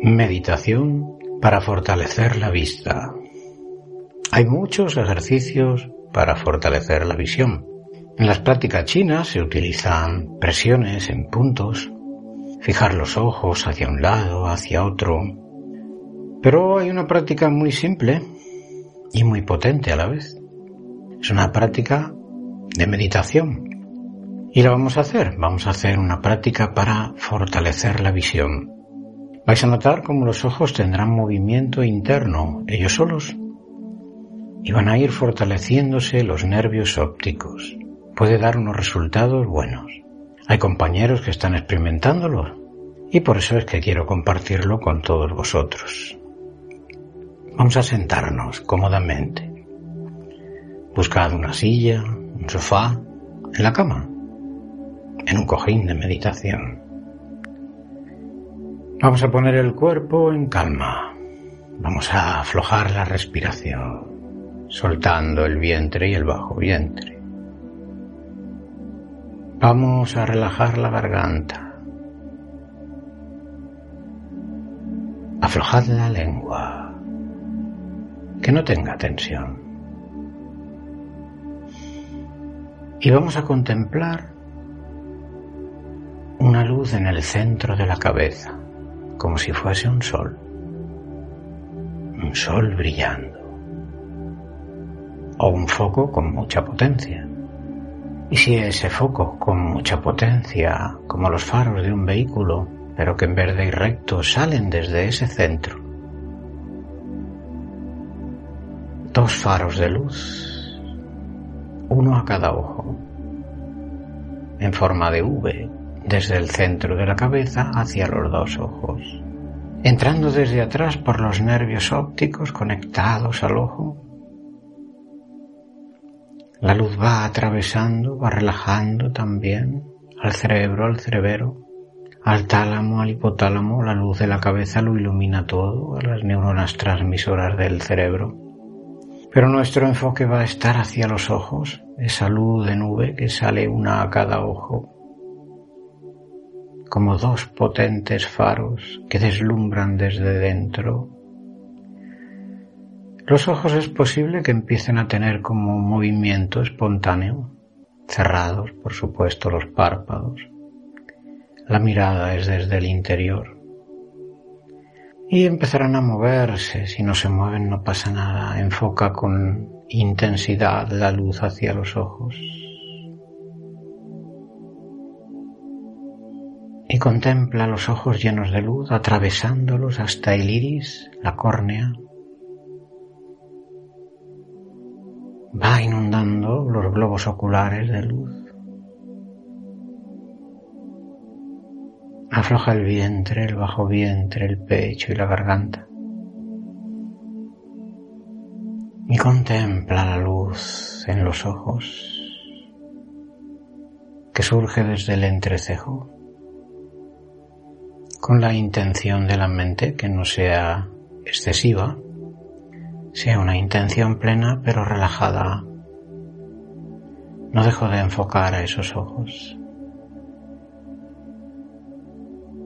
Meditación para fortalecer la vista. Hay muchos ejercicios para fortalecer la visión. En las prácticas chinas se utilizan presiones en puntos, fijar los ojos hacia un lado, hacia otro. Pero hay una práctica muy simple y muy potente a la vez. Es una práctica de meditación. Y la vamos a hacer. Vamos a hacer una práctica para fortalecer la visión. Vais a notar cómo los ojos tendrán movimiento interno, ellos solos, y van a ir fortaleciéndose los nervios ópticos puede dar unos resultados buenos. Hay compañeros que están experimentándolo y por eso es que quiero compartirlo con todos vosotros. Vamos a sentarnos cómodamente. Buscad una silla, un sofá, en la cama, en un cojín de meditación. Vamos a poner el cuerpo en calma. Vamos a aflojar la respiración, soltando el vientre y el bajo vientre. Vamos a relajar la garganta. Aflojad la lengua. Que no tenga tensión. Y vamos a contemplar en el centro de la cabeza, como si fuese un sol. Un sol brillando. O un foco con mucha potencia. Y si ese foco con mucha potencia, como los faros de un vehículo, pero que en verde y recto salen desde ese centro, dos faros de luz, uno a cada ojo, en forma de V, desde el centro de la cabeza hacia los dos ojos, entrando desde atrás por los nervios ópticos conectados al ojo la luz va atravesando, va relajando también al cerebro, al cerebro, al tálamo, al hipotálamo. La luz de la cabeza lo ilumina todo, a las neuronas transmisoras del cerebro. Pero nuestro enfoque va a estar hacia los ojos, esa luz de nube que sale una a cada ojo, como dos potentes faros que deslumbran desde dentro los ojos es posible que empiecen a tener como un movimiento espontáneo, cerrados, por supuesto, los párpados. La mirada es desde el interior. Y empezarán a moverse. Si no se mueven no pasa nada. Enfoca con intensidad la luz hacia los ojos. Contempla los ojos llenos de luz atravesándolos hasta el iris, la córnea, va inundando los globos oculares de luz. Afloja el vientre, el bajo vientre, el pecho y la garganta. Y contempla la luz en los ojos que surge desde el entrecejo con la intención de la mente que no sea excesiva sea una intención plena pero relajada. No dejo de enfocar a esos ojos,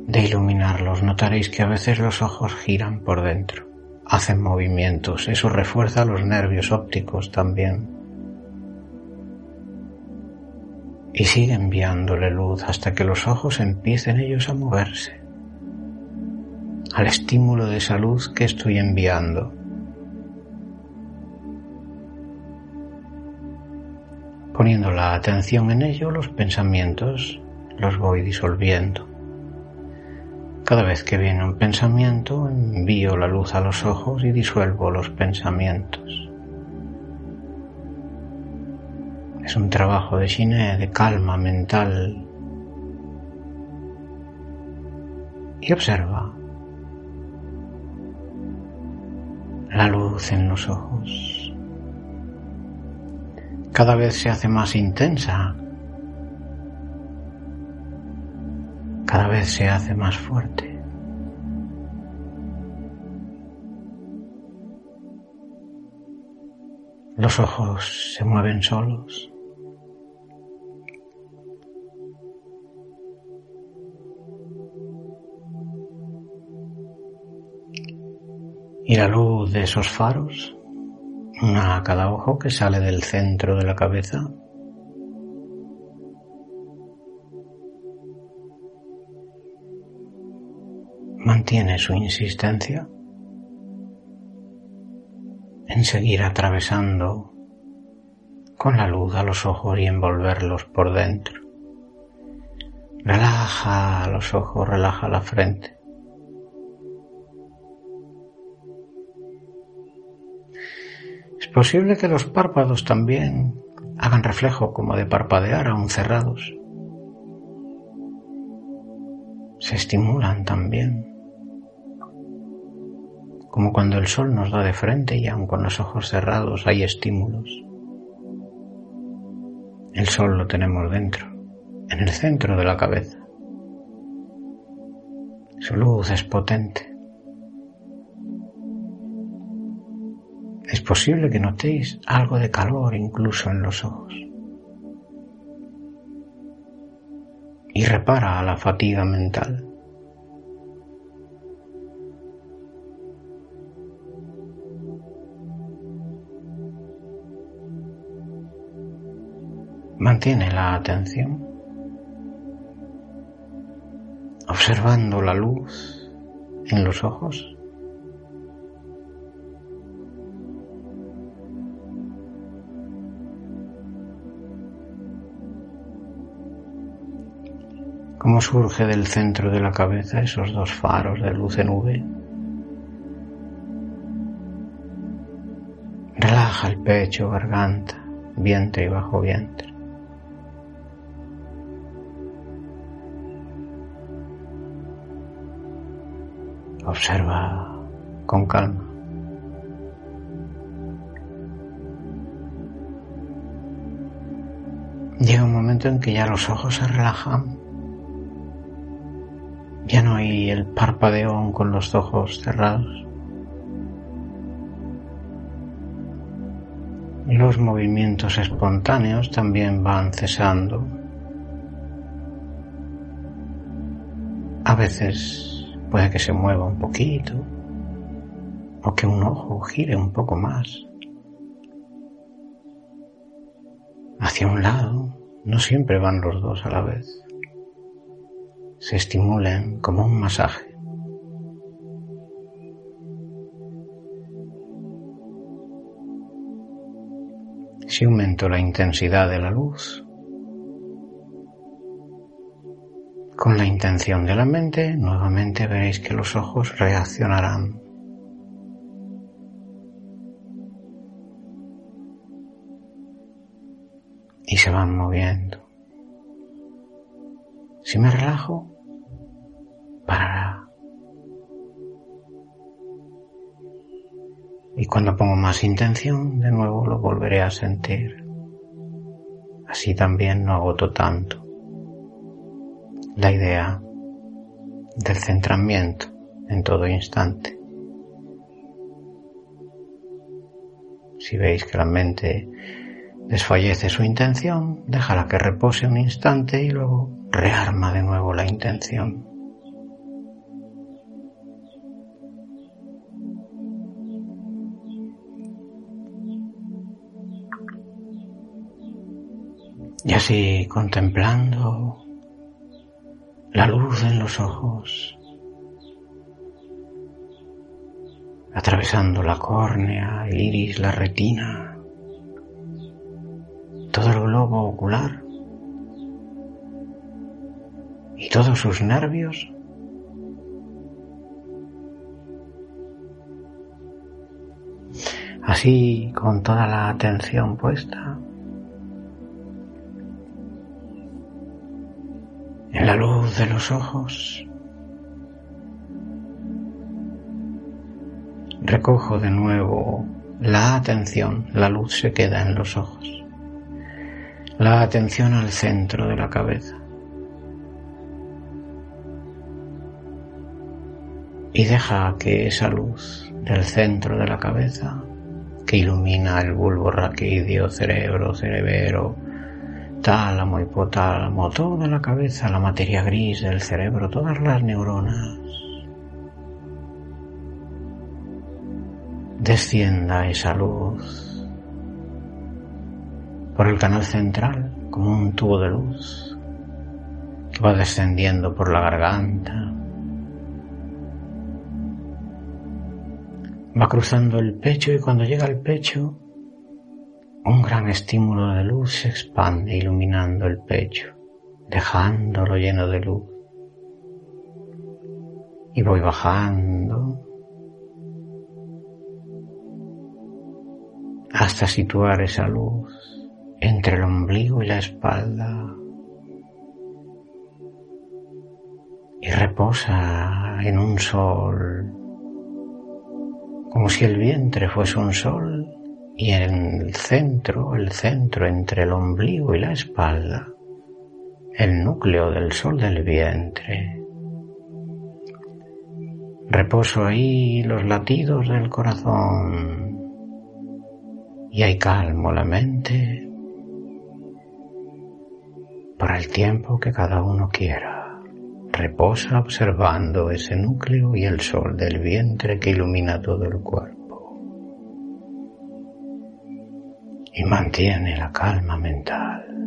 de iluminarlos. Notaréis que a veces los ojos giran por dentro, hacen movimientos, eso refuerza los nervios ópticos también. Y sigue enviándole luz hasta que los ojos empiecen ellos a moverse al estímulo de esa luz que estoy enviando. Poniendo la atención en ello, los pensamientos los voy disolviendo. Cada vez que viene un pensamiento, envío la luz a los ojos y disuelvo los pensamientos. Es un trabajo de cine, de calma mental. Y observa la luz en los ojos cada vez se hace más intensa, cada vez se hace más fuerte. Los ojos se mueven solos. La luz de esos faros, una a cada ojo que sale del centro de la cabeza, mantiene su insistencia en seguir atravesando con la luz a los ojos y envolverlos por dentro. Relaja los ojos, relaja la frente. Es posible que los párpados también hagan reflejo como de parpadear aún cerrados. Se estimulan también como cuando el sol nos da de frente y aun con los ojos cerrados hay estímulos. El sol lo tenemos dentro, en el centro de la cabeza. Su luz es potente. Posible que notéis algo de calor incluso en los ojos. Y repara a la fatiga mental. Mantiene la atención observando la luz en los ojos. Cómo surge del centro de la cabeza esos dos faros de luz en V. Relaja el pecho, garganta, vientre y bajo vientre. Observa con calma. Llega un momento en que ya los ojos se relajan. Ya no hay el parpadeo con los ojos cerrados. Los movimientos espontáneos también van cesando. A veces Puede que se mueva un poquito o que un ojo gire un poco más hacia un lado. No siempre van los dos a la vez. Se estimulen como un masaje. Si aumento la intensidad de la luz, Con la intención de la mente, nuevamente veréis que los ojos reaccionarán. Si me relajo, parará. Y cuando pongo más intención, de nuevo lo volveré a sentir. Así también no agoto tanto la idea del centramiento en todo instante. Si veis que la mente desfallece su intención, déjala que repose un instante y luego rearma de nuevo la intención. Y así contemplando la luz en los ojos, atravesando la córnea, el iris, la retina, todo el globo ocular y todos sus nervios. Así, con toda la atención puesta en la luz de los ojos. Recojo de nuevo la atención, la luz se queda en los ojos. La atención al centro de la cabeza. Y deja que esa luz del centro de la cabeza, que ilumina el bulbo raquídeo, cerebro, cerebero, tálamo, hipotálamo, toda la cabeza, la materia gris del cerebro, todas las neuronas. descienda esa luz por el canal central como un tubo de luz que va descendiendo por la garganta, va cruzando el pecho y cuando llega al pecho un gran estímulo de luz se expande iluminando el pecho, dejándolo lleno de luz. Y voy bajando hasta situar esa luz entre el ombligo y la espalda y reposa en un sol como si el vientre fuese un sol y en el centro, el centro entre el ombligo y la espalda, el núcleo del sol del vientre. Reposo ahí los latidos del corazón y ahí calmo la mente por el tiempo que cada uno quiera. Reposa observando ese núcleo y el sol del vientre que ilumina todo el cuerpo. y mantiene la calma mental.